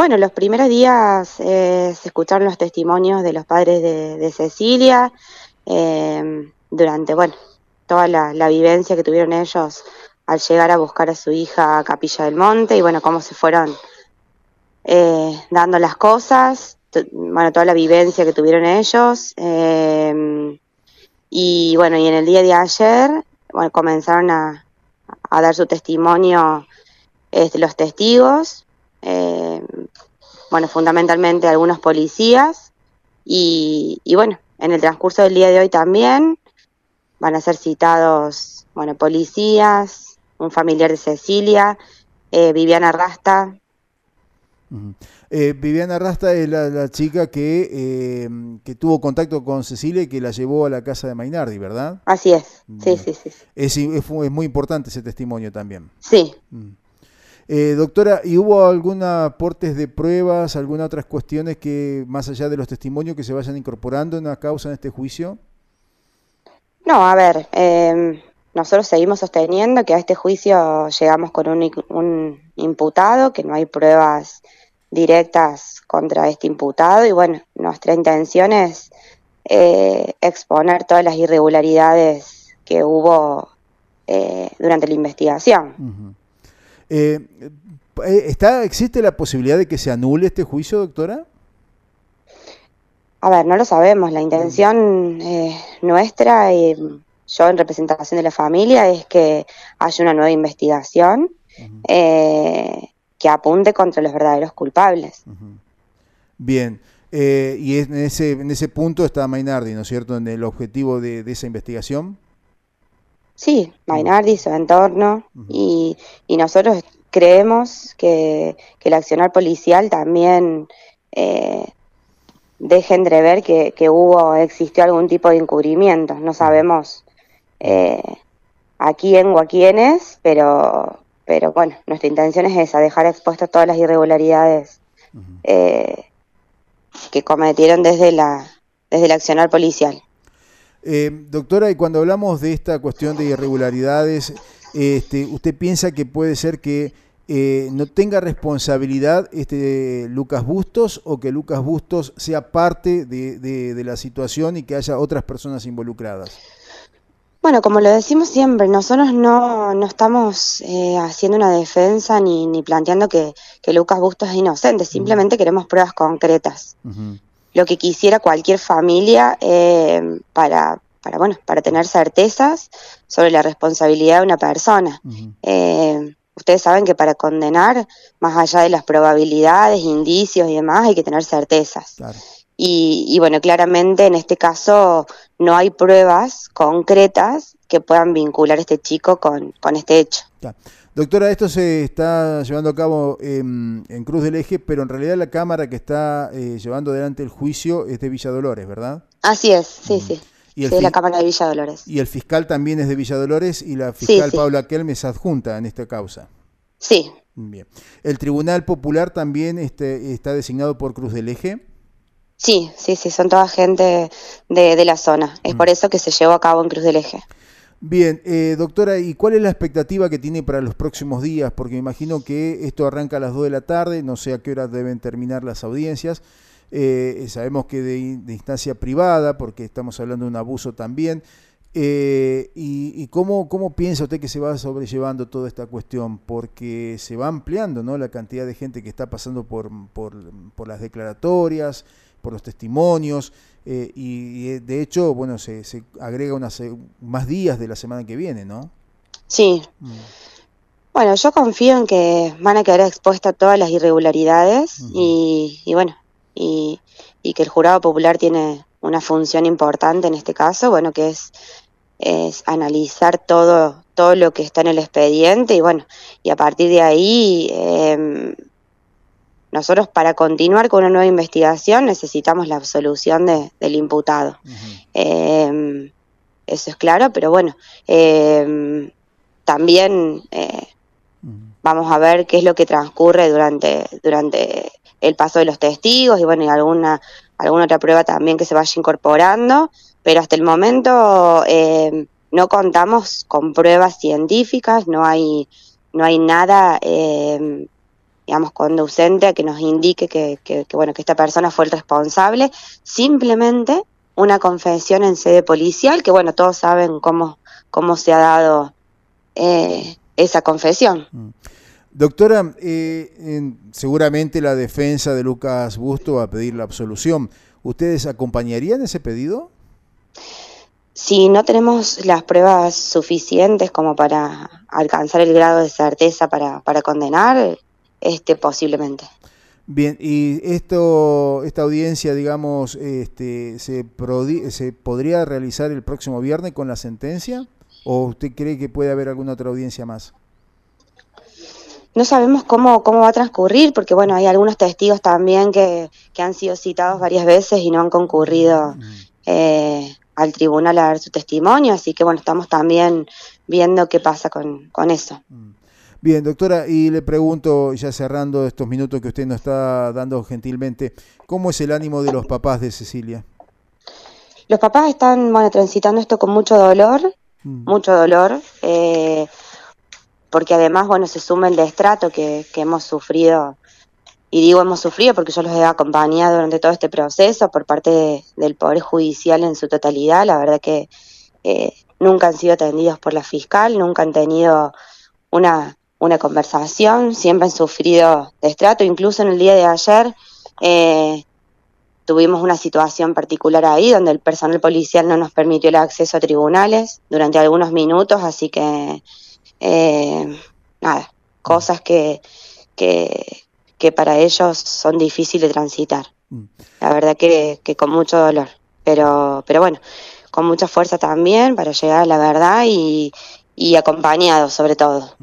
bueno, los primeros días eh, se escucharon los testimonios de los padres de, Cecilia eh, durante, bueno, toda la, vivencia que tuvieron ellos al llegar a buscar a su hija a Capilla del Monte y bueno, cómo se fueron eh, dando las cosas, bueno, toda la vivencia que tuvieron ellos. y bueno, y en el día de ayer, bueno, comenzaron a, dar su testimonio este, los testigos, eh, bueno, fundamentalmente algunos policías y, bueno, en el transcurso del día de hoy también van a ser citados, bueno, policías, un familiar de Cecilia, eh, Viviana Rasta. Eh, Viviana Rasta es la, chica que, que, tuvo contacto con Cecilia y que la llevó a la casa de Mainardi, ¿verdad? Así es, sí, sí, sí. Es, es, muy importante ese testimonio también. Sí. Eh, doctora, ¿y hubo algún aportes de pruebas, algunas otras cuestiones que, más allá de los testimonios, que se vayan incorporando en la causa, en este juicio? No, a ver, em, nosotros seguimos sosteniendo que a este juicio llegamos con un, imputado, que no hay pruebas directas contra este imputado y bueno, nuestra intención es eh, exponer todas las irregularidades que hubo eh, durante la investigación. Eh, eh, ¿está, ¿Existe la posibilidad de que se anule este juicio, doctora? A ver, no lo sabemos. La intención eh, nuestra, y yo en representación de la familia, es que haya una nueva investigación que apunte contra los verdaderos culpables. Bien. y en ese, en ese punto está Mainardi, ¿no es cierto?, en el objetivo de, de esa investigación. Sí, Mainardi, su entorno, y, y, nosotros creemos que, el accionar policial también eh, deja entrever que, que hubo, existió algún tipo de encubrimiento. No sabemos eh, a quién o a quiénes, pero, pero bueno, nuestra intención es esa, dejar expuestas todas las irregularidades eh, que cometieron desde la desde el accionar policial. Eh, doctora, y cuando hablamos de esta cuestión de irregularidades, este, ¿usted piensa que puede ser que eh, no tenga responsabilidad este Lucas Bustos o que Lucas Bustos sea parte de, la situación y que haya otras personas involucradas? Bueno, como lo decimos siempre, nosotros no, no estamos eh, haciendo una defensa ni, ni planteando que, Lucas Bustos es inocente, simplemente queremos pruebas concretas lo que quisiera cualquier familia eh, para, para, bueno, para tener certezas sobre la responsabilidad de una persona. Eh, ustedes saben que para condenar, más allá de las probabilidades, indicios y demás, hay que tener certezas. Y, bueno, claramente en este caso no hay pruebas concretas que puedan vincular a este chico con, con este hecho. Doctora, esto se está llevando a cabo en, Cruz del Eje, pero en realidad la cámara que está eh, llevando adelante el juicio es de Villa Dolores, ¿verdad? Así es, sí, mm. sí. ¿Y sí, la Cámara de Villa Dolores. Y el fiscal también es de Villa Dolores y la fiscal Paula Kelme es adjunta en esta causa. Sí. Bien. ¿El Tribunal Popular también este, está designado por Cruz del Eje? Sí, sí, sí, son toda gente de, la zona. Es mm. por eso que se llevó a cabo en Cruz del Eje. Bien, eh, doctora, ¿y cuál es la expectativa que tiene para los próximos días? Porque me imagino que esto arranca a las 2 de la tarde, no sé a qué hora deben terminar las audiencias. Eh, sabemos que de, instancia privada, porque estamos hablando de un abuso también. Eh, y, cómo, piensa usted que se va sobrellevando toda esta cuestión? Porque se va ampliando ¿no? la cantidad de gente que está pasando por las declaratorias, por los testimonios. Eh, y, eh, de hecho, bueno, se, se agrega unas, más días de la semana que viene, ¿no? Sí. Mm. Bueno, yo confío en que van a quedar expuestas todas las irregularidades y, bueno, y, que el jurado popular tiene una función importante en este caso, bueno, que es, es analizar todo, todo lo que está en el expediente y bueno, y a partir de ahí eh, nosotros para continuar con una nueva investigación necesitamos la absolución de, del imputado. Em, eso es claro, pero bueno, em, también eh, vamos a ver qué es lo que transcurre durante, durante el paso de los testigos y bueno, y alguna, alguna otra prueba también que se vaya incorporando, pero hasta el momento em, no contamos con pruebas científicas, no hay, no hay nada digamos, conducente a que nos indique que, que, bueno, que esta persona fue el responsable, simplemente una confesión en sede policial, que bueno, todos saben cómo, cómo se ha dado eh, esa confesión. Mm. Doctora, eh, seguramente la defensa de Lucas Busto va a pedir la absolución. ¿Ustedes acompañarían ese pedido? Si no tenemos las pruebas suficientes como para alcanzar el grado de certeza para, para condenar, este, posiblemente. Bien, y esto, esta audiencia, digamos, este, se, ¿se podría realizar el próximo viernes con la sentencia? ¿O usted cree que puede haber alguna otra audiencia más? No sabemos cómo, cómo va a transcurrir, porque bueno, hay algunos testigos también que, que han sido citados varias veces y no han concurrido eh, al tribunal a dar su testimonio, así que bueno, estamos también viendo qué pasa con, con eso. Mm. Bien, doctora, y le pregunto, ya cerrando estos minutos que usted nos está dando gentilmente, ¿cómo es el ánimo de los papás de Cecilia? Los papás están, bueno, transitando esto con mucho dolor, mm. mucho dolor, eh, porque además, bueno, se suma el destrato que, que hemos sufrido, y digo hemos sufrido porque yo los he acompañado durante todo este proceso por parte del Poder Judicial en su totalidad, la verdad que eh, nunca han sido atendidos por la fiscal, nunca han tenido una una conversación, siempre han sufrido destrato, incluso en el día de ayer eh, tuvimos una situación particular ahí donde el personal policial no nos permitió el acceso a tribunales durante algunos minutos, así que eh, nada, cosas que, que, que, para ellos son difíciles de transitar. Mm. La verdad que, que con mucho dolor, pero, pero bueno, con mucha fuerza también para llegar a la verdad y, y acompañado sobre todo.